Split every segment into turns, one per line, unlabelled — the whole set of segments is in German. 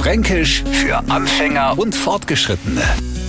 Fränkisch für Anfänger und Fortgeschrittene.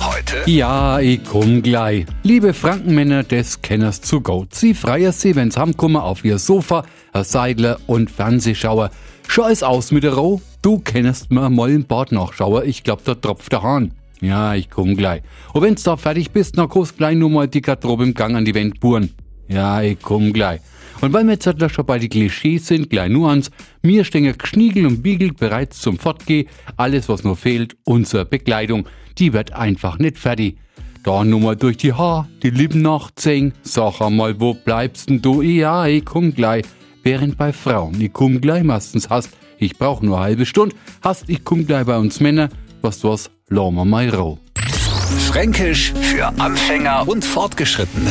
Heute
Ja, ich komm gleich. Liebe Frankenmänner des Kenners zu go. Sie freier sie, wenn's heimkommen auf ihr Sofa, ein Seidler und Fernsehschauer. Schau es aus mit der Roh. Du kennst mir mal im Bad nachschauer. Ich glaub, da tropft der Hahn. Ja, ich komm gleich. Und wenn's da fertig bist, dann kannst gleich nur mal die Garderobe im Gang an die Wand buren. Ja, ich komm gleich. Und weil wir halt schon bei die Klischees sind, gleich nur ans, mir stehen Geschniegel und Biegel bereits zum Fortgehen. Alles, was noch fehlt, unsere Bekleidung, die wird einfach nicht fertig. Da nur mal durch die Haar, die Lippen nachziehen. Sag einmal, wo bleibst denn du? Ja, ich komm gleich. Während bei Frauen, ich komm gleich meistens hast, ich brauch nur halbe Stunde, hast, ich komm gleich bei uns Männer, was was, wir mal roh.
Fränkisch für Anfänger und Fortgeschrittene.